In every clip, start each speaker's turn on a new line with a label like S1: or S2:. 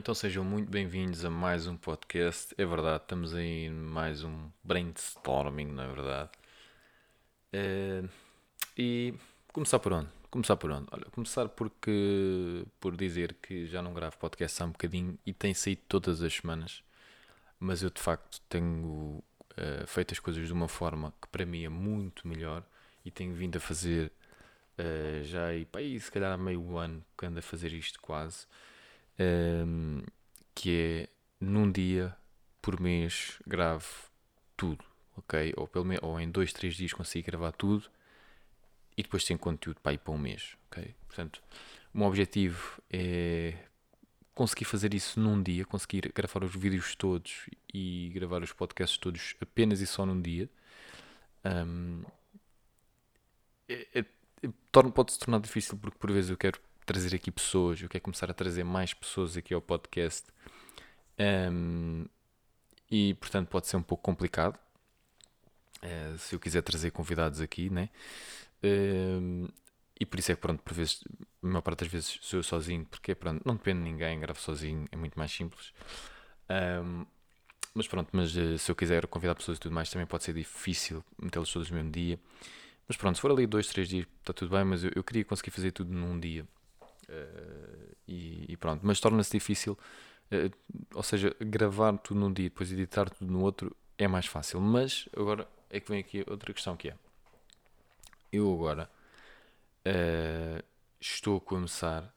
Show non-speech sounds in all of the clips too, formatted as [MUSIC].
S1: Então sejam muito bem-vindos a mais um podcast. É verdade, estamos aí em mais um brainstorming, na é verdade. Eh, e começar por onde? Começar por onde? Olha, começar porque por dizer que já não gravo podcast há um bocadinho e tem saído todas as semanas, mas eu de facto tenho eh, feito as coisas de uma forma que para mim é muito melhor e tenho vindo a fazer eh, já aí, se calhar há meio ano que ando a fazer isto quase um, que é num dia por mês gravo tudo, ok? Ou, pelo menos, ou em dois, três dias consigo gravar tudo e depois tenho conteúdo para ir para um mês, ok? Portanto, o meu objetivo é conseguir fazer isso num dia, conseguir gravar os vídeos todos e gravar os podcasts todos apenas e só num dia. Um, é, é, pode se tornar difícil porque por vezes eu quero trazer aqui pessoas, eu quero começar a trazer mais pessoas aqui ao podcast. Um, e portanto pode ser um pouco complicado uh, se eu quiser trazer convidados aqui, né? Um, e por isso é que pronto, por vezes, a maior parte das vezes sou eu sozinho, porque pronto, não depende de ninguém, gravo sozinho, é muito mais simples. Um, mas pronto, mas uh, se eu quiser convidar pessoas e tudo mais, também pode ser difícil metê-los todos no mesmo dia. Mas pronto, se for ali dois, três dias, está tudo bem, mas eu, eu queria conseguir fazer tudo num dia. Uh, e, e, pronto, mas torna-se difícil, uh, ou seja, gravar tudo num dia e depois editar tudo no outro é mais fácil. Mas agora é que vem aqui outra questão que é, eu agora uh, estou a começar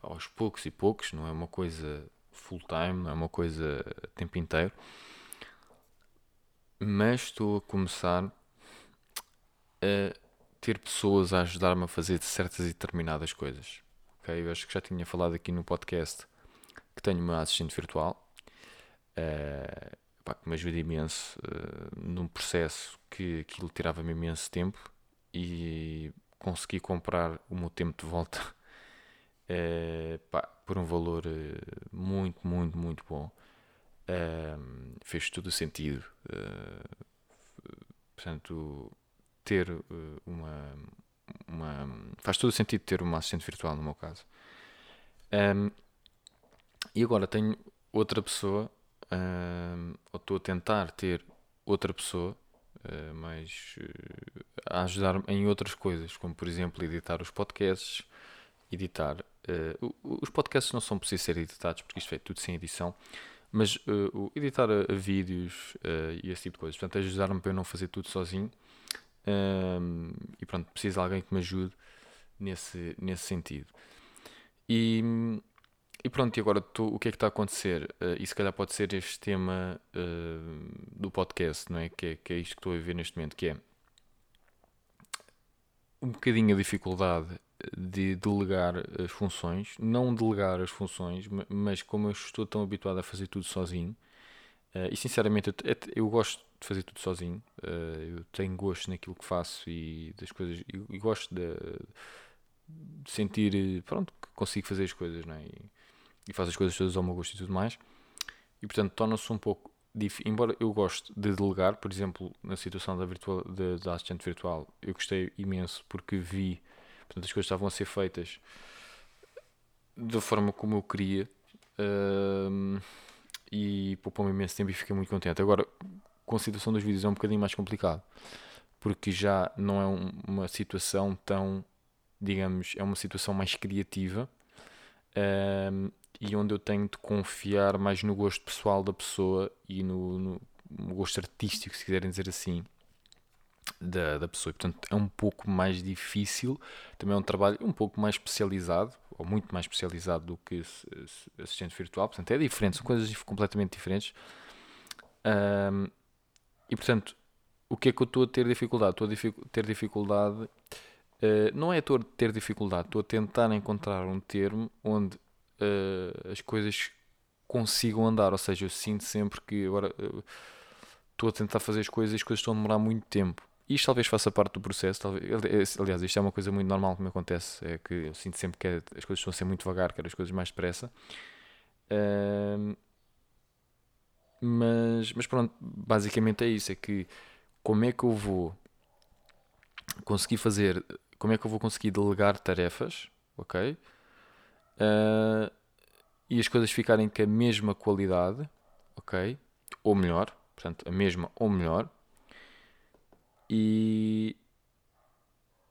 S1: aos poucos e poucos, não é uma coisa full time, não é uma coisa tempo inteiro, mas estou a começar a ter pessoas a ajudar-me a fazer certas e determinadas coisas. Okay? Eu acho que já tinha falado aqui no podcast que tenho uma assistente virtual uh, pá, que me ajuda imenso uh, num processo que aquilo tirava-me imenso tempo e consegui comprar o meu tempo de volta uh, [LAUGHS] pá, por um valor muito, muito, muito bom. fez todo o sentido. portanto, ter uh, uma, uma. Faz todo o sentido ter uma assistente virtual, no meu caso. Um, e agora tenho outra pessoa, um, ou estou a tentar ter outra pessoa, uh, mas uh, a ajudar-me em outras coisas, como por exemplo editar os podcasts, editar. Uh, os podcasts não são precisos ser editados, porque isto é tudo sem edição, mas editar vídeos e esse tipo de coisas. Portanto, ajudar-me para eu não fazer tudo sozinho um, e pronto, preciso de alguém que me ajude nesse, nesse sentido. E, e pronto, e agora o que é que está a acontecer? Uh, e se calhar pode ser este tema uh, do podcast, não é? Que, é? que é isto que estou a ver neste momento, que é um bocadinho a dificuldade de delegar as funções, não delegar as funções, mas como eu estou tão habituado a fazer tudo sozinho, uh, e sinceramente eu, eu, gosto de fazer tudo sozinho. Uh, eu tenho gosto naquilo que faço e das coisas. E, gosto de, de, sentir, pronto, que consigo fazer as coisas, não é? E, e faço as coisas todas ao meu gosto e tudo mais. E portanto torna-se um pouco. Embora eu goste de delegar, por exemplo, na situação da, virtual, da, da assistente virtual, eu gostei imenso porque vi, portanto, as coisas estavam a ser feitas da forma como eu queria. Uh, e poupou-me imenso tempo e fiquei muito contente. Agora, com a situação dos vídeos é um bocadinho mais complicado, porque já não é um, uma situação tão, digamos, é uma situação mais criativa um, e onde eu tenho de confiar mais no gosto pessoal da pessoa e no, no, no gosto artístico, se quiserem dizer assim, da, da pessoa. E, portanto, é um pouco mais difícil, também é um trabalho um pouco mais especializado, ou muito mais especializado do que assistente virtual, portanto, é diferente, são coisas completamente diferentes. Um, e portanto, o que é que eu estou a ter dificuldade? Estou a ter dificuldade, uh, não é a ter dificuldade, estou a tentar encontrar um termo onde uh, as coisas consigam andar. Ou seja, eu sinto sempre que agora uh, estou a tentar fazer as coisas e as coisas estão a demorar muito tempo. Isto talvez faça parte do processo. Talvez, aliás, isto é uma coisa muito normal que me acontece. É que eu sinto sempre que as coisas estão a ser muito devagar, quero as coisas mais depressa. Mas, mas pronto, basicamente é isso. É que como é que eu vou conseguir fazer, como é que eu vou conseguir delegar tarefas, ok? Uh, e as coisas ficarem com a mesma qualidade, ok? Ou melhor, portanto, a mesma ou melhor. E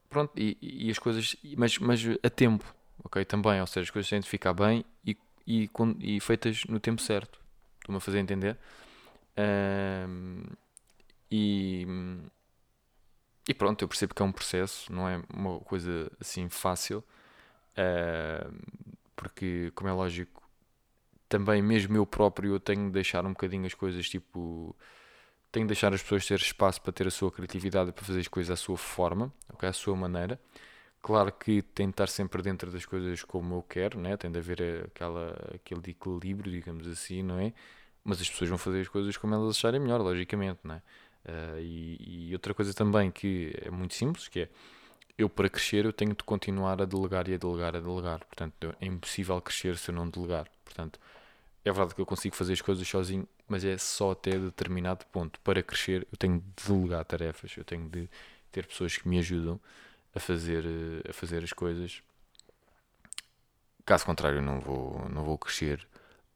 S1: pronto, e, e as coisas, mas, mas a tempo, ok? Também, ou seja, as coisas têm de ficar bem e, e, e feitas no tempo certo. Estou-me a fazer entender? e, e pronto, eu percebo que é um processo, não é uma coisa assim fácil, uh, porque, como é lógico, também mesmo eu próprio eu tenho de deixar um bocadinho as coisas tipo. Tenho de deixar as pessoas ter espaço para ter a sua criatividade para fazer as coisas à sua forma, okay? à sua maneira. Claro que tem de estar sempre dentro das coisas como eu quero, né? tem de haver aquela, aquele equilíbrio, digamos assim, não é? Mas as pessoas vão fazer as coisas como elas acharem melhor, logicamente, não é? Uh, e, e, outra coisa também que é muito simples, que é eu para crescer eu tenho de continuar a delegar e a delegar, a delegar. Portanto, é impossível crescer se eu não delegar. Portanto, é verdade que eu consigo fazer as coisas sozinho, mas é só até determinado ponto. Para crescer eu tenho de delegar tarefas, eu tenho de ter pessoas que me ajudam a fazer, a fazer as coisas. Caso contrário, não vou, não vou crescer.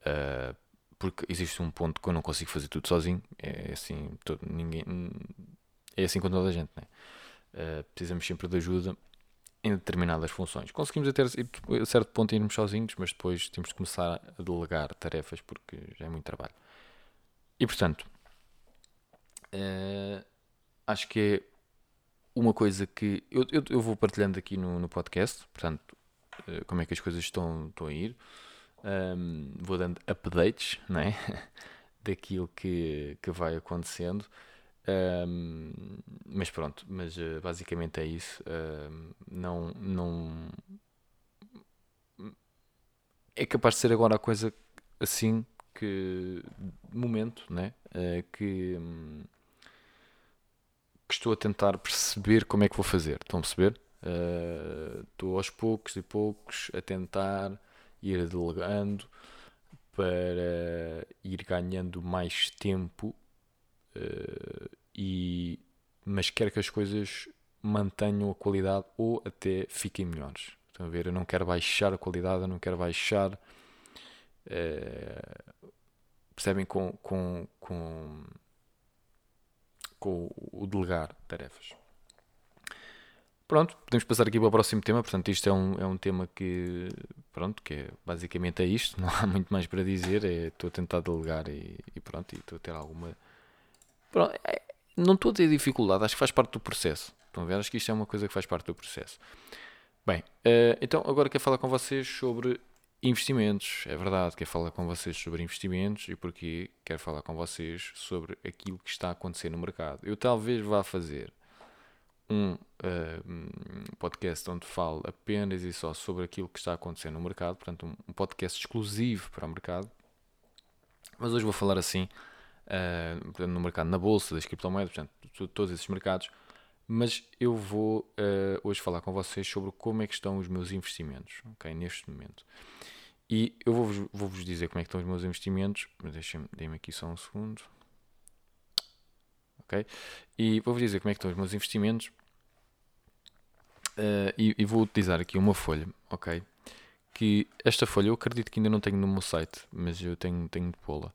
S1: Uh, porque existe um ponto que eu não consigo fazer tudo sozinho. É assim, todo, ninguém, é assim com toda a gente. Né? Uh, precisamos sempre de ajuda em determinadas funções. Conseguimos até a certo ponto irmos sozinhos, mas depois temos de começar a delegar tarefas porque já é muito trabalho. E portanto, uh, acho que é uma coisa que eu, eu, eu vou partilhando aqui no, no podcast, portanto, uh, como é que as coisas estão, estão a ir. Um, vou dando updates né? [LAUGHS] daquilo que, que vai acontecendo. Um, mas pronto, mas uh, basicamente é isso. Um, não, não é capaz de ser agora a coisa assim que momento, né? Uh, que, um, que estou a tentar perceber como é que vou fazer. Estão a perceber? Uh, estou aos poucos e poucos a tentar ir delegando para ir ganhando mais tempo uh, e mas quero que as coisas mantenham a qualidade ou até fiquem melhores. Estão a ver? Eu não quero baixar a qualidade, eu não quero baixar. Uh, percebem com, com, com, com o delegar tarefas. Pronto, podemos passar aqui para o próximo tema. Portanto, isto é um, é um tema que, pronto, que é, basicamente é isto. [LAUGHS] Não há muito mais para dizer. É, estou a tentar delegar e, e pronto, e estou a ter alguma. Pronto, é, não estou a ter dificuldade, acho que faz parte do processo. Estão a ver? Acho que isto é uma coisa que faz parte do processo. Bem, uh, então agora quero falar com vocês sobre investimentos. É verdade, quero falar com vocês sobre investimentos e porque quero falar com vocês sobre aquilo que está a acontecer no mercado. Eu talvez vá fazer um uh, podcast onde falo apenas e só sobre aquilo que está acontecendo no mercado, portanto, um podcast exclusivo para o mercado. Mas hoje vou falar assim, uh, no mercado na bolsa, das criptomoedas, portanto, todos esses mercados. Mas eu vou uh, hoje falar com vocês sobre como é que estão os meus investimentos, ok? Neste momento. E eu vou-vos vou dizer como é que estão os meus investimentos, deixem-me aqui só um segundo. Ok? E vou-vos dizer como é que estão os meus investimentos Uh, e, e, vou utilizar aqui uma folha, ok? Que esta folha eu acredito que ainda não tenho no meu site, mas eu tenho, tenho de pô-la.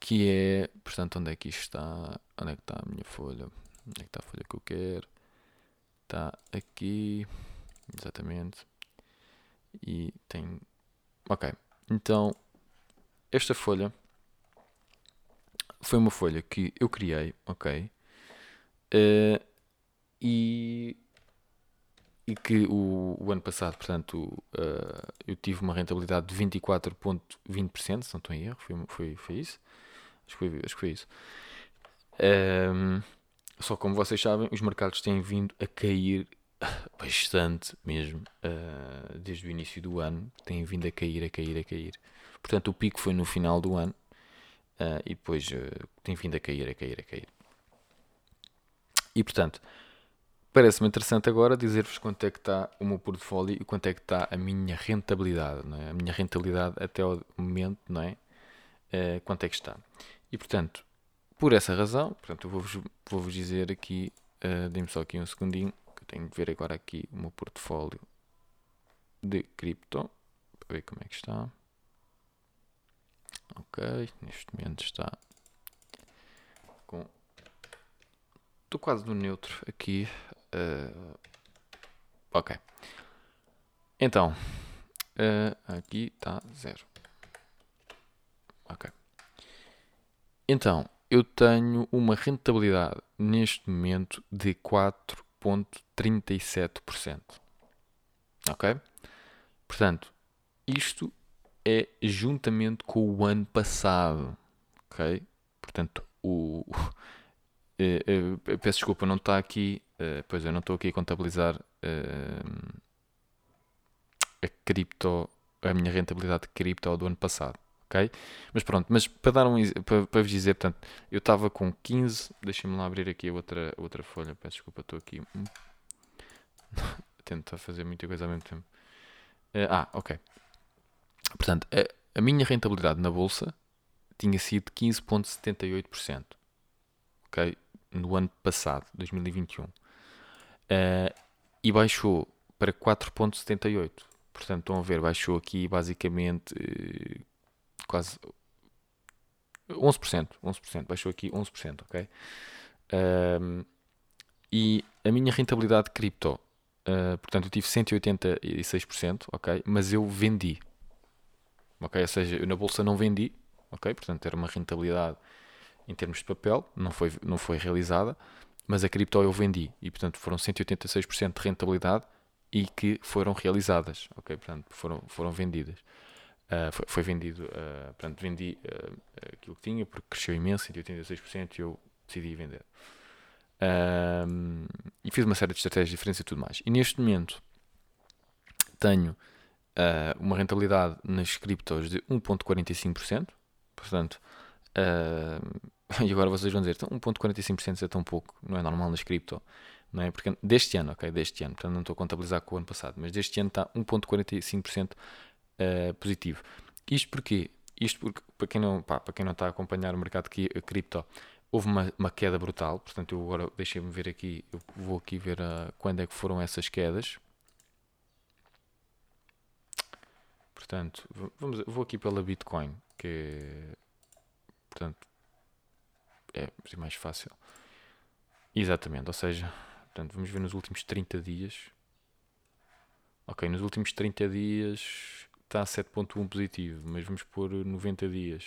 S1: Que é, portanto, onde é que isto está? Onde é que está a minha folha? Onde é que está a folha que eu quero? Está aqui, exatamente. E tem. Ok, então esta folha foi uma folha que eu criei, ok? Uh, e, e que o, o ano passado, portanto, uh, eu tive uma rentabilidade de 24,20%, se não estou em erro, foi, foi, foi isso. Acho que foi, acho que foi isso. Um, só como vocês sabem, os mercados têm vindo a cair bastante mesmo, uh, desde o início do ano, tem vindo a cair, a cair, a cair. Portanto, o pico foi no final do ano uh, e depois uh, tem vindo a cair, a cair, a cair. E portanto, parece-me interessante agora dizer-vos quanto é que está o meu portfólio e quanto é que está a minha rentabilidade, não é? A minha rentabilidade até o momento, não é? quanto é que está. E portanto, por essa razão, portanto, eu vou-vos vou dizer aqui, uh, dê-me só aqui um segundinho, que eu tenho que ver agora aqui o meu portfólio de cripto, para ver como é que está. Ok, neste momento está com. Estou quase no neutro aqui. Uh, ok. Então, uh, aqui está zero. Ok. Então, eu tenho uma rentabilidade neste momento de 4,37%. Ok? Portanto, isto é juntamente com o ano passado. Ok? Portanto, o. Eh, eh, peço desculpa, não está aqui. Eh, pois eu não estou aqui a contabilizar a cripto, a minha rentabilidade de cripto do ano passado ok? Mas pronto, mas para dar um para, para vos dizer, portanto, eu estava com 15, deixem-me lá abrir aqui a outra, outra folha, peço desculpa, estou aqui. [LAUGHS] Tento fazer muita coisa ao mesmo tempo. Uh, ah, ok. Portanto, a, a minha rentabilidade na bolsa tinha sido 15,78%, ok? No ano passado, 2021. Uh, eh, e baixou para 4,78%. Portanto, estão a ver, baixou aqui basicamente quase 11%, 11%, baixou aqui 11%, ok? Um, e a minha rentabilidade de cripto, uh, portanto, eu tive 186%, ok? Mas eu vendi, ok? Ou seja, eu na bolsa não vendi, ok? Portanto, era uma rentabilidade em termos de papel, não foi, não foi realizada, mas a cripto eu vendi e, portanto, foram 186% de rentabilidade e que foram realizadas, ok? Portanto, foram, foram vendidas. Uh, foi, foi, vendido, uh, portanto, vendi uh, aquilo que tinha porque cresceu imenso, 186%, e eu decidi vender. e fiz uma série de estratégias diferentes e tudo mais. E neste momento tenho uma rentabilidade nas criptos de 1,45%, portanto, [LAUGHS] e agora vocês vão dizer, então 1,45% é tão pouco, não é normal nas cripto, não é? Porque deste ano, ok, deste ano, portanto não estou a contabilizar com o ano passado, mas deste ano está 1,45% uh, positivo. Isto porquê? Isto porque, para quem não, pá, para quem não está a acompanhar o mercado de eh, cripto, houve uma, uma queda brutal. Portanto, eu agora deixem-me ver aqui, eu vou aqui ver uh, quando é que foram essas quedas. Portanto, vamos, vou aqui pela Bitcoin, que portanto, é mais fácil. Exatamente, ou seja, portanto, vamos ver nos últimos 30 dias. Ok, nos últimos 30 dias está a 7.1 positivo, mas vamos pôr 90 dias.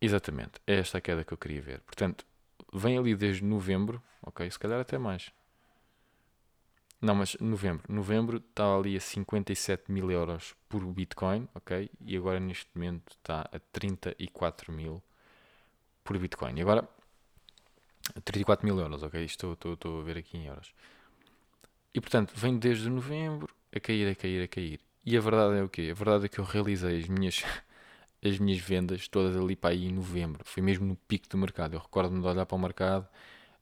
S1: Exatamente, é esta a queda que eu queria ver. Portanto, vem ali desde novembro, ok, se calhar até mais. Não, mas novembro. Novembro está ali a 57 mil euros por Bitcoin, ok? E agora neste momento está a 34 mil por Bitcoin. E agora, 34 mil euros, ok? Estou, estou, estou a ver aqui em euros. E portanto, vem desde novembro a cair, a cair, a cair. E a verdade é o quê? A verdade é que eu realizei as minhas, [LAUGHS] as minhas vendas todas ali para aí em novembro. Foi mesmo no pico do mercado. Eu recordo-me de olhar para o mercado,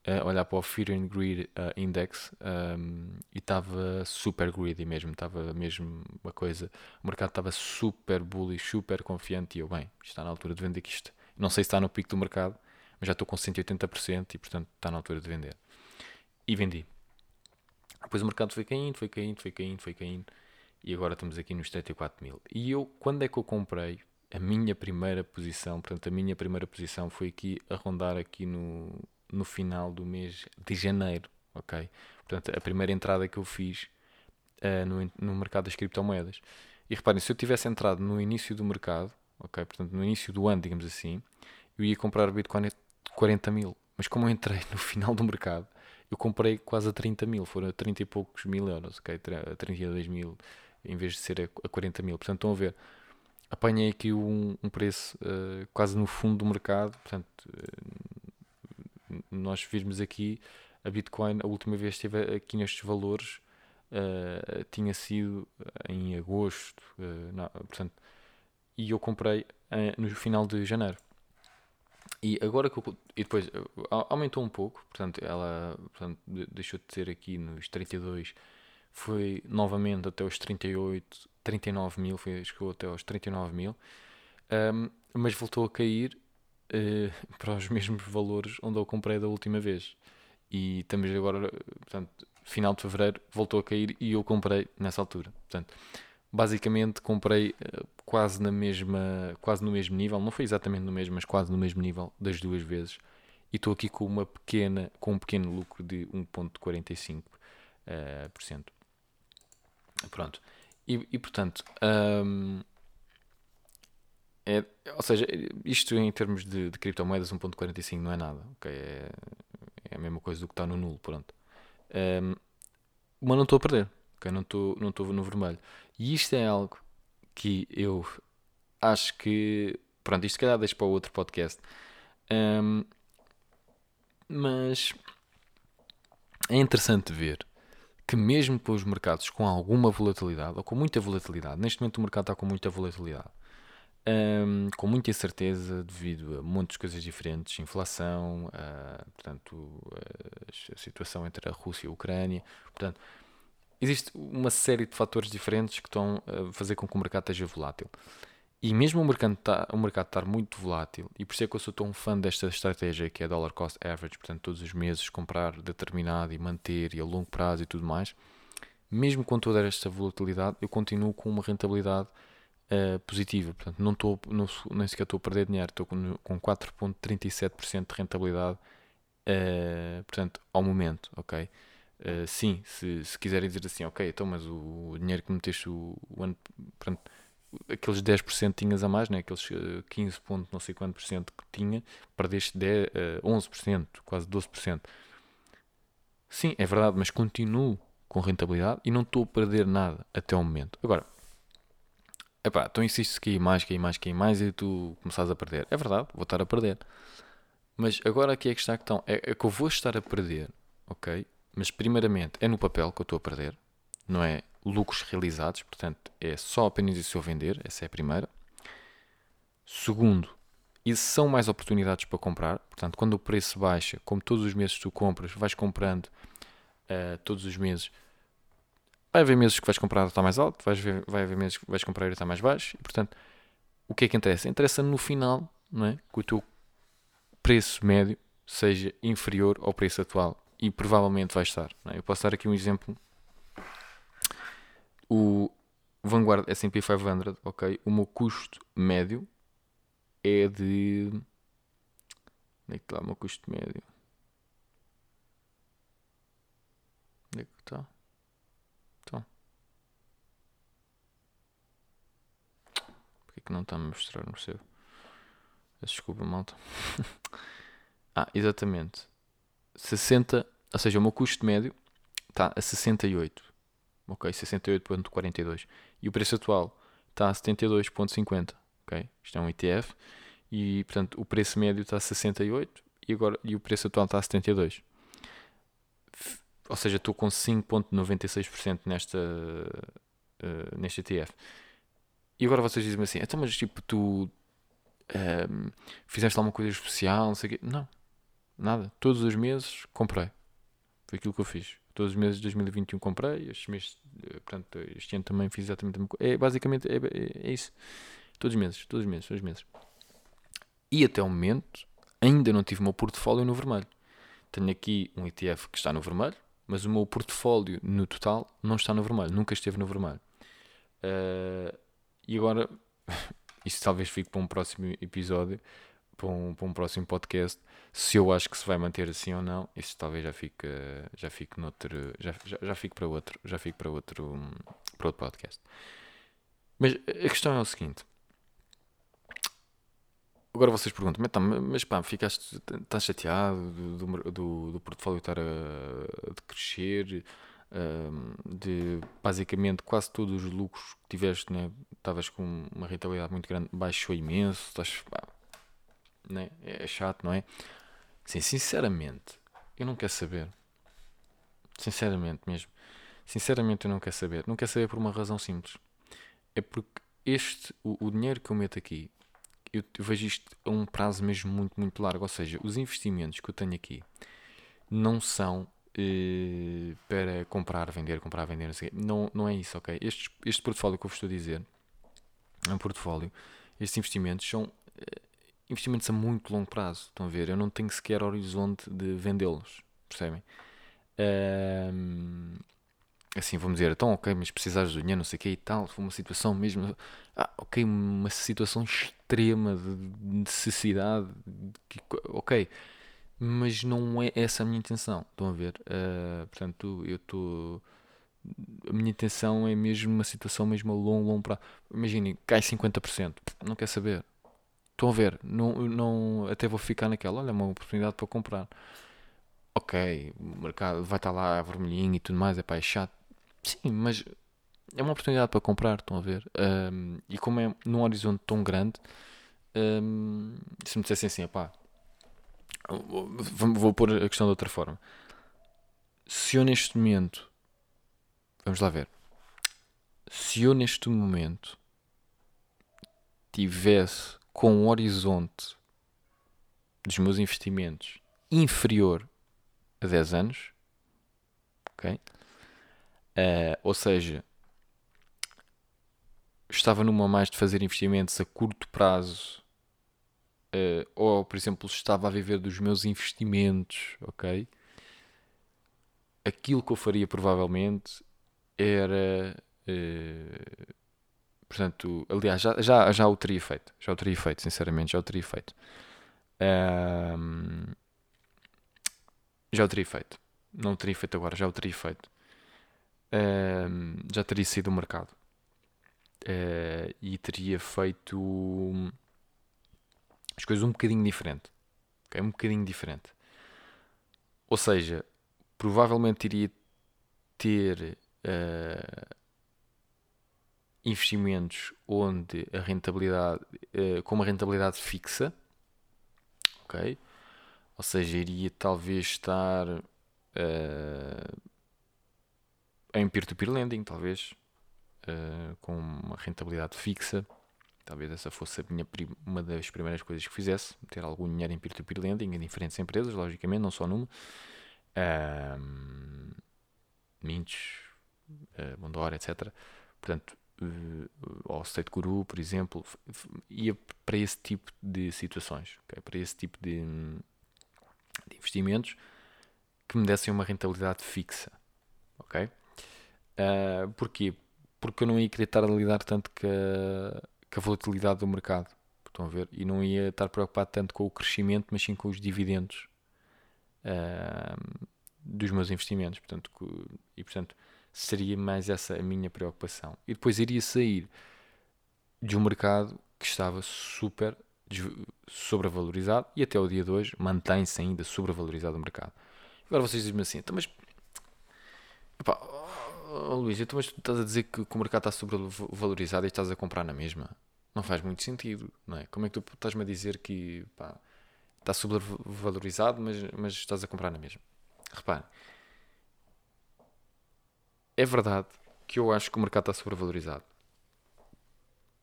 S1: uh, olhar para o Fear and Greed uh, Index um, ehm, e estava super greedy mesmo. Estava mesmo uma coisa. O mercado estava super bullish, super confiante. E eu, bem, está na altura de vender que isto. Não sei se está no pico do mercado, mas já estou com 180% e portanto está na altura de vender. E vendi. Depois o mercado foi caindo, foi caindo, foi caindo, foi caindo e agora estamos aqui nos 34 mil. E eu, quando é que eu comprei a minha primeira posição? Portanto, a minha primeira posição foi aqui a rondar aqui no, no final do mês de janeiro, ok? Portanto, a primeira entrada que eu fiz uh, no, no mercado das criptomoedas. E reparem, se eu tivesse entrado no início do mercado, ok? Portanto, no início do ano, digamos assim, eu ia comprar Bitcoin a 40 mil. Mas como eu entrei no final do mercado, eu comprei quase a 30 mil, foram a 30 e poucos mil euros, ok? A 32 mil em vez de ser a 40 mil. Portanto, estão a ver, apanhei aqui um, um preço uh, quase no fundo do mercado. Portanto, uh, nós vimos aqui a Bitcoin, a última vez esteve aqui nestes valores, uh, tinha sido em agosto, não, portanto, e eu comprei uh, no final de janeiro. E agora que eu, e depois aumentou um pouco, portanto, ela portanto, deixou de ser aqui nos 32, foi novamente até os 38, 39 mil, foi, chegou até aos 39 mil, um, mas voltou a cair uh, [LAUGHS] para os mesmos valores onde eu comprei da última vez. E estamos agora, portanto, final de fevereiro, voltou a cair e eu comprei nessa altura. Portanto, basicamente comprei quase na mesma, quase no mesmo nível, não foi exatamente no mesmo, mas quase no mesmo nível das duas vezes. E estou aqui com uma pequena, com um pequeno lucro de 1.45%. Uh, por cento. Pronto. E, e portanto, um, é, ou seja, isto em termos de, de criptomoedas 1.45 não é nada, ok? É, é, a mesma coisa do que está no nulo, pronto. Um, mas não estou a perder, ok? Não estou não estou no vermelho. E isto é algo que eu acho que, pronto, isto se calhar deixo para outro podcast. Um, mas é interessante ver que mesmo com os mercados com alguma volatilidade, ou com muita volatilidade, neste momento o mercado está com muita volatilidade, um, com muita incerteza devido a muitas coisas diferentes, inflação, uh, portanto, uh, a situação entre a Rússia e a Ucrânia, portanto, existe uma série de fatores diferentes que estão a fazer com que o mercado esteja volátil. E mesmo o mercado, tá, o mercado estar muito volátil, e por isso é que eu sou tão fã desta estratégia que é dollar cost average, portanto, todos os meses comprar determinado e manter e a longo prazo e tudo mais, mesmo com toda esta volatilidade, eu continuo com uma rentabilidade uh, positiva. Portanto, não estou, não, nem sequer estou a perder dinheiro, estou com, com 4,37% de rentabilidade, uh, portanto, ao momento, ok? Uh, sim, se, se quiserem dizer assim, ok, então, mas o, o dinheiro que meteste o, o ano, portanto, aqueles 10% tinhas a mais, né? aqueles 15 eh, ponto não sei quanto por cento que tinha, perdeste 10, uh, 11%, quase 12%. Sim, é verdade, mas continuo com rentabilidade e não estou a perder nada até o momento. Agora, epá, então insistes que cair mais, cair mais, cair mais e tu começas a perder. É verdade, vou estar a perder. Mas agora aqui é que está a questão. É, é que eu vou estar a perder, ok? Mas primeiramente é no papel que eu estou a perder, não é lucros realizados, portanto, é só apenas isso eu vender, essa é a primeira. Segundo, e são mais oportunidades para comprar, portanto, quando o preço baixa, como todos os meses tu compras, vais comprando uh, todos os meses, vai haver meses que vais comprar a estar mais alto, vais ver, vai haver meses que vais comprar a estar mais baixo, e portanto, o que é que interessa? Interessa no final, não é? Que o teu preço médio seja inferior ao preço atual, e provavelmente vai estar. É? Eu posso dar aqui um exemplo o Vanguard S&P 500, ok, o meu custo médio é de... Onde é que está o meu custo médio? Onde é que está? Então. Porquê que não está a mostrar no seu? Desculpa, malta. [LAUGHS] ah, exatamente. 60, ou seja, o meu custo médio está a 68 ok? 68.42. E o preço atual está a 72.50, ok? Isto é um ETF e, portanto, o preço médio está a 68 e, agora, e o preço atual está a 72. Ou seja, estou com 5.96% nesta, uh, neste ETF. E agora vocês dizem-me assim, então, mas tipo, tu um, ehm, fizeste alguma coisa especial, não sei o quê. Não, nada. Todos os meses comprei. Foi aquilo que eu fiz. Todos os meses de 2021 comprei, estes meses, eh, portanto, este ano também fiz exatamente a mesma coisa. É basicamente é, é, é, isso. Todos os meses, todos os meses, todos os meses. E até o momento ainda não tive o meu portfólio no vermelho. Tenho aqui um ETF que está no vermelho, mas o meu portfólio no total não está no vermelho, nunca esteve no vermelho. Uh, e agora, [LAUGHS] isso talvez fique para um próximo episódio, para um, para um próximo podcast se eu acho que se vai manter assim ou não isso talvez já fique já fique noutro já, já, já fique para outro já fique para outro para outro podcast mas a questão é o seguinte agora vocês perguntam mas, tá, mas pá, ficaste estás chateado do, do, do portfólio estar a, a crescer de basicamente quase todos os lucros que tiveste né? estavas com uma rentabilidade muito grande baixou imenso estás, pá, né? É chato, não é? Sim, sinceramente, eu não quero saber. Sinceramente mesmo. Sinceramente eu não quero saber. Não quero saber por uma razão simples. É porque este, o, o dinheiro que eu meto aqui, eu, vejo isto a um prazo mesmo muito, muito largo. Ou seja, os investimentos que eu tenho aqui não são eh, para comprar, vender, comprar, vender, não sei Não, não é isso, ok? Este, este portfólio que eu vos estou a dizer é um portfólio. Estes investimentos são investimentos a muito longo prazo. Estão a ver? Eu não tenho sequer horizonte de vendê-los. Percebem? Um, assim, vamos dizer, então, ok, mas precisares do dinheiro, não sei o que e tal, foi uma situação mesmo, ah, ok, uma situação extrema de necessidade, de, ok, mas não é essa a minha intenção, estão a ver? Uh, portanto, eu estou. A minha intenção é mesmo uma situação mesmo a longo, longo prazo. Imaginem, cai 50%, não quer saber. Estão a ver? Não, não, até vou ficar naquela, olha, é uma oportunidade para comprar. Ok, o mercado vai estar lá vermelhinho e tudo mais, é pá, é chato. Sim, mas é uma oportunidade para comprar, estão a ver? Um, e como é num horizonte tão grande, um, se me dissessem assim, pá, vou pôr a questão de outra forma. Se eu neste momento, vamos lá ver, se eu neste momento tivesse com um horizonte dos meus investimentos inferior a 10 anos, ok? Uh, ou seja, estava numa mais de fazer investimentos a curto prazo uh, ou, por exemplo, estava a viver dos meus investimentos, ok? Aquilo que eu faria provavelmente era. Uh, portanto, aliás, já, já, já o teria feito. Já o teria feito, sinceramente, já o teria feito. Um, já o teria feito. Não o teria feito agora, já o teria feito. Um, já teria sido o mercado. Uh, e teria feito as coisas um bocadinho diferente. Okay? Um bocadinho diferente. Ou seja, provavelmente iria ter uh, investimentos onde a rentabilidade, uh, com uma rentabilidade fixa, ok? Ou seja, iria talvez estar uh, em peer-to-peer lending, talvez, com uma rentabilidade fixa Talvez essa fosse minha, uma das primeiras coisas que fizesse, ter algum dinheiro em peer-to-peer lending em diferentes empresas, logicamente, não só numa. Um, Mintos, uh, Mondor, etc. Portanto, uh, ao State Guru, por exemplo, ia para esse tipo de situações, okay? para esse tipo de, de, investimentos que me dessem uma rentabilidade fixa. Ok? Uh, porquê? Porque eu não ia querer estar a lidar tanto com a com a volatilidade do mercado. Estão a ver? E não ia estar preocupado tanto com o crescimento, mas sim com os dividendos uh, dos meus investimentos. Portanto, e portanto, seria mais essa a minha preocupação. E depois iria sair de um mercado que estava super sobrevalorizado e até o dia de hoje mantém-se ainda sobrevalorizado o mercado. Agora vocês dizem-me assim, então, mas epá, oh, Luís, então, mas tu estás a dizer que, o mercado está sobrevalorizado e estás a comprar na mesma? Não faz muito sentido, não é? Como é que tu estás-me a dizer que pá, está sobrevalorizado, mas, mas estás a comprar na mesma? Repare, é verdade que eu acho que o mercado está sobrevalorizado,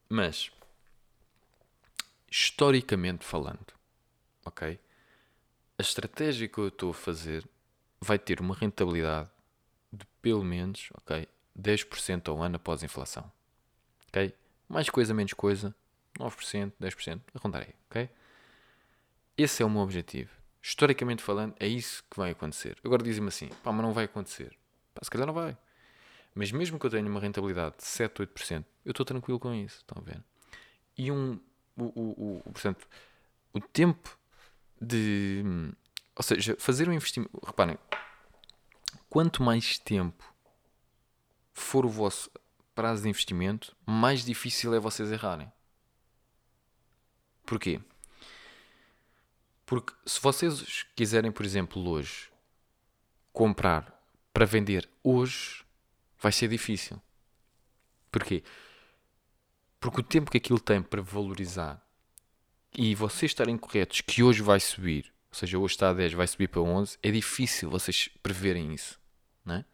S1: mas historicamente falando, ok? A estratégia que eu estou a fazer vai ter uma rentabilidade de pelo menos, ok, 10% ao ano após inflação. Ok? Mais coisa, menos coisa, 9%, 10%, arrondarei, ok? Esse é o meu objetivo. Historicamente falando, é isso que vai acontecer. Agora dizem-me assim, pá, mas não vai acontecer. Pá, se calhar não vai. Mas mesmo que eu tenha uma rentabilidade de 7, 8%, eu estou tranquilo com isso, estão a ver? E um, o, o, o, portanto, o tempo de, ou seja, fazer um investimento, reparem, quanto mais tempo for o vosso prazo de investimento, mais difícil é vocês errarem. Porquê? Porque se vocês quiserem, por exemplo, hoje comprar para vender hoje, vai ser difícil. Porquê? Porque o tempo que aquilo tem para valorizar e vocês estarem corretos que hoje vai subir, ou seja, hoje está a 10, vai subir para 11, é difícil vocês preverem isso. não é?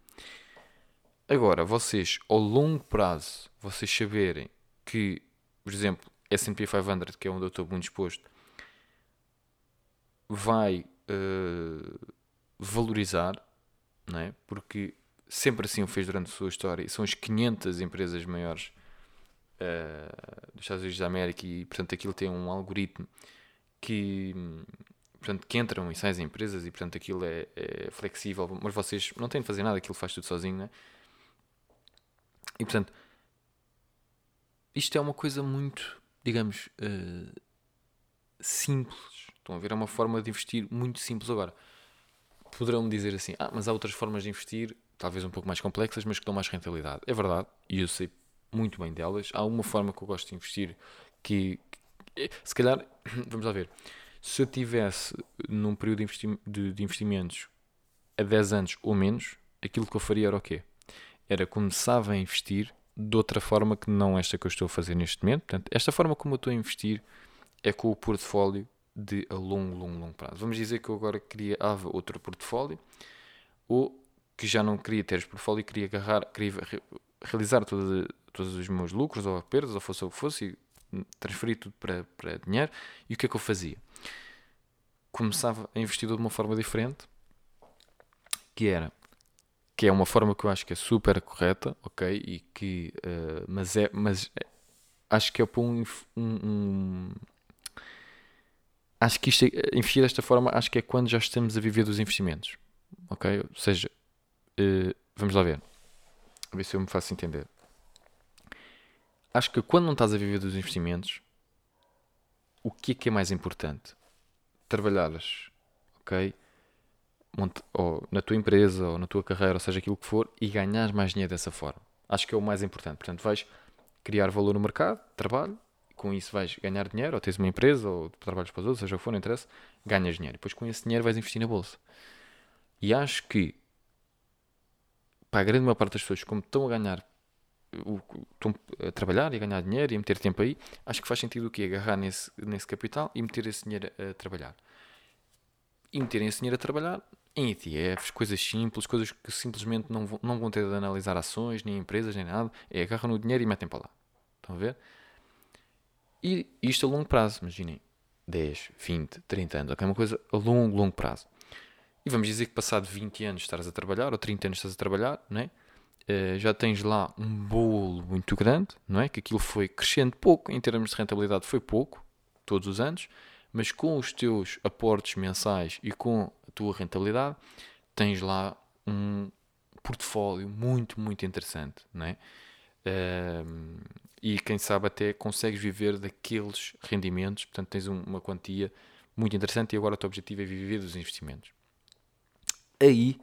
S1: Agora, vocês, ao longo prazo, vocês saberem que, por exemplo, S&P 500, que é onde eu estou muito exposto, vai uh, valorizar, não é? Porque sempre assim o fez durante a sua história, são as 500 empresas maiores uh, dos Estados Unidos da América e, portanto, aquilo tem um algoritmo que, portanto, que entram e saem as empresas e, portanto, aquilo é, é, flexível, mas vocês não têm de fazer nada, aquilo faz tudo sozinho, não é? E, portanto, isto é uma coisa muito, digamos, uh, simples. Estão a ver? É uma forma de investir muito simples. Agora, poderão-me dizer assim: ah, mas há outras formas de investir, talvez um pouco mais complexas, mas que dão mais rentabilidade. É verdade, e eu sei muito bem delas. Há uma forma que eu gosto de investir que, que se calhar, [COUGHS] vamos lá ver, se eu tivesse num período de, investi de, de investimentos a 10 anos ou menos, aquilo que eu faria era o quê? Era começava a investir de outra forma que não esta que eu estou a fazer neste momento. Portanto, esta forma como eu estou a investir é com o portfólio de a longo, longo, longo prazo. Vamos dizer que eu agora criava outro portfólio ou que já não queria ter portfólio e queria agarrar, queria realizar todo, todos os meus lucros ou perdas, ou fosse o que fosse, e transferir tudo para, para dinheiro. E o que é que eu fazia? Começava a investir de uma forma diferente, que era que é uma forma que eu acho que é super correta, ok? E que, uh, mas é, mas é, acho que é para um, um, acho que isto, é, investir desta forma, acho que é quando já estamos a viver dos investimentos, ok? Ou seja, uh, vamos lá ver, a ver se eu me faço entender. Acho que quando não estás a viver dos investimentos, o que é que é mais importante? Trabalhares, ok? ou na tua empresa, ou na tua carreira, ou seja, aquilo que for, e ganhar mais dinheiro dessa forma. Acho que é o mais importante. Portanto, vais criar valor no mercado, trabalho, com isso vais ganhar dinheiro, ou tens uma empresa, ou trabalhas para os outros, seja o que for, não interessa, ganhas dinheiro. Depois com esse dinheiro vais investir na bolsa. E acho que, para a grande maior parte das pessoas, como estão a ganhar, estão a trabalhar e a ganhar dinheiro e a meter tempo aí, acho que faz sentido o quê? Agarrar nesse, nesse capital e meter esse dinheiro a trabalhar. E meterem esse dinheiro a trabalhar em ETFs, coisas simples, coisas que simplesmente não vão, não vão ter de analisar ações, nem empresas, nem nada. É agarram no dinheiro e metem para lá. Estão a ver? E isto a longo prazo, imaginem. 10, 20, 30 anos? É uma coisa a longo, longo prazo. E vamos dizer que passado 20 anos estás a trabalhar, ou 30 anos estás a trabalhar, não é? Uh, já tens lá um bolo muito grande, não é? Que aquilo foi crescendo pouco, em termos de rentabilidade foi pouco, todos os anos, mas com os teus aportes mensais e com a tua rentabilidade, tens lá um portfólio muito, muito interessante, não é? Uh, e quem sabe até consegues viver daqueles rendimentos, portanto tens uma quantia muito interessante e agora o teu objetivo é viver dos investimentos. Aí,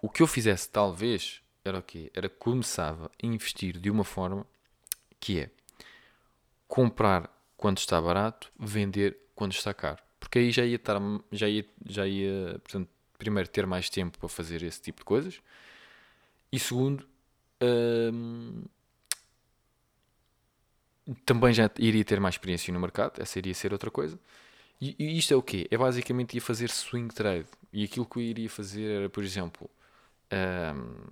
S1: o que eu fizesse talvez era o quê? Era começava a investir de uma forma que é comprar quando está barato, vender quando está caro. Porque aí já ia estar, já ia, já ia portanto, primeiro ter mais tempo para fazer esse tipo de coisas e segundo hum, também já iria ter mais experiência no mercado, essa iria ser outra coisa. E, isto é o quê? É basicamente ia fazer swing trade. E aquilo que eu iria fazer era, por exemplo, hum,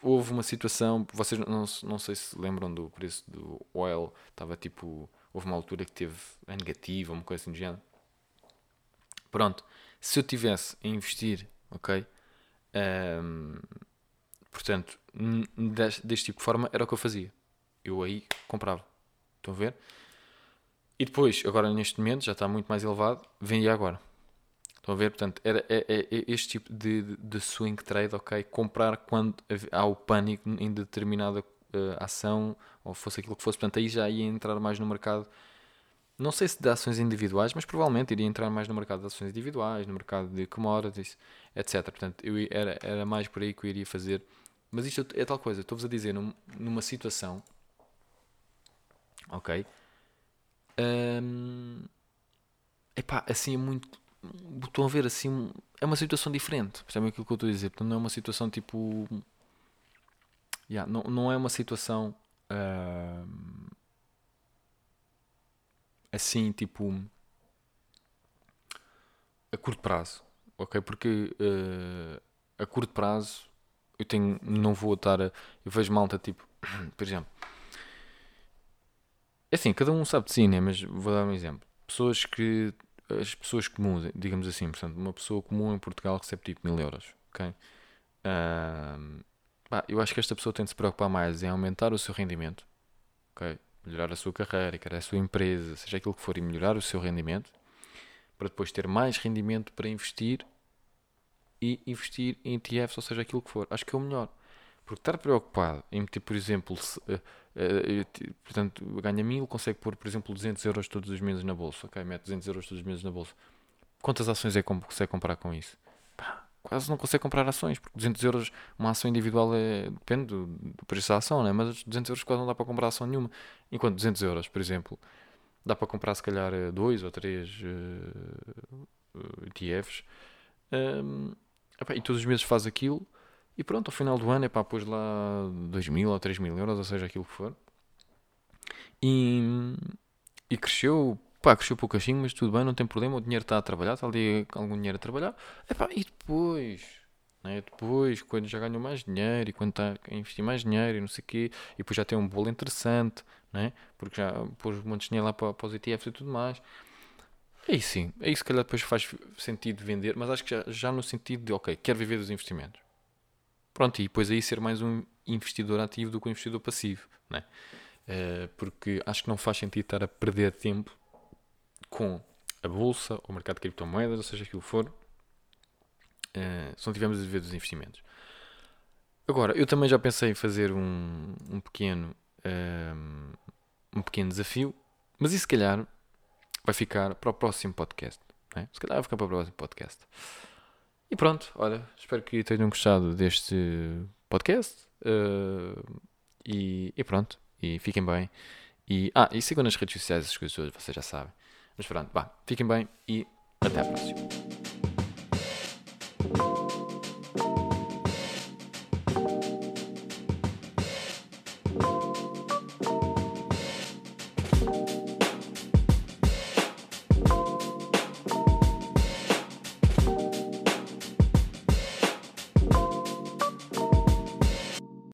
S1: houve uma situação, vocês não, não sei se lembram do preço do oil, estava tipo houve uma altura que teve a negativa, uma coisa assim do género. Pronto, se eu tivesse a investir, ok? Um, portanto, deste, deste, tipo de forma era o que eu fazia. Eu aí comprava. Estão a ver? E depois, agora neste momento, já está muito mais elevado, vendia agora. Estão a ver? Portanto, era, é, é, é este tipo de, de, swing trade, ok? Comprar quando há o pânico em determinada uh, ação ou fosse aquilo que fosse. Portanto, aí já ia entrar mais no mercado, não sei se de ações individuais, mas provavelmente iria entrar mais no mercado de ações individuais, no mercado de commodities, etc. Portanto, eu, era, era mais por aí que eu iria fazer. Mas isto é tal coisa, estou-vos a dizer, num, numa situação, ok? Um, epá, assim é muito. Estão a ver assim, é uma situação diferente. Percebem aquilo que eu estou a dizer? Portanto, não é uma situação tipo Yeah, não, não é uma situação uh, assim, tipo, a curto prazo, ok? Porque uh, a curto prazo, eu tenho, não vou estar a, eu vejo malta tipo, [COUGHS] por exemplo, é assim, cada um sabe de si, né? Mas vou dar um exemplo. Pessoas que, as pessoas comuns, digamos assim, portanto, uma pessoa comum em Portugal recebe tipo mil euros, ok? Bah, eu acho que esta pessoa tem de se preocupar mais em aumentar o seu rendimento, ok? Melhorar a sua carreira, criar a sua empresa, seja aquilo que for, e melhorar o seu rendimento, para depois ter mais rendimento para investir e investir em ETFs, ou seja, aquilo que for. Acho que é o melhor. Porque estar preocupado em meter, por exemplo, se, uh, uh, portanto, ganha mil, consegue pôr, por exemplo, 200 euros todos os meses na bolsa. Ok, mete 200 euros todos os meses na bolsa. Quantas ações é que consegue comprar com isso? Pá, quase não consegue comprar ações, porque 200 euros, uma ação individual é, depende do, do preço da ação, né? mas 200 euros quase não dá para comprar ação nenhuma. Enquanto 200 euros, por exemplo, dá para comprar se calhar dois ou três uh, ETFs. Um, e todos os meses faz aquilo e pronto, ao final do ano, é pá, pôs lá 2 mil ou 3 mil euros, ou seja, aquilo que for. E, e cresceu, pá, cresceu pouquinho, mas tudo bem, não tem problema, o dinheiro está a trabalhar, está ali algum dinheiro a trabalhar. Epá, e depois, né, depois, quando já ganhou mais dinheiro e quando está a investir mais dinheiro e não sei o quê, e depois já tem um bolo interessante, né, porque já pôs um monte de dinheiro lá para, para os ETFs e tudo mais. Aí sim, aí se calhar depois faz sentido vender, mas acho que já, já no sentido de, ok, quero viver dos investimentos. Pronto, e depois aí ser mais um investidor ativo do que um investidor passivo, né? Uh, porque acho que não faz sentido estar a perder tempo com a bolsa, o mercado de criptomoedas, ou seja, aquilo for, uh, se não tivermos a viver dos investimentos. Agora, eu também já pensei em fazer um, um pequeno um, um pequeno desafio, mas isso se calhar vai ficar para o próximo podcast. Né? Se calhar vai ficar para o próximo podcast. E pronto, olha, espero que tenham gostado deste podcast. Uh, e, e, pronto, e fiquem bem. E, ah, e sigam nas redes sociais as coisas vocês já sabem. Mas pronto, vá, fiquem bem e até à próxima.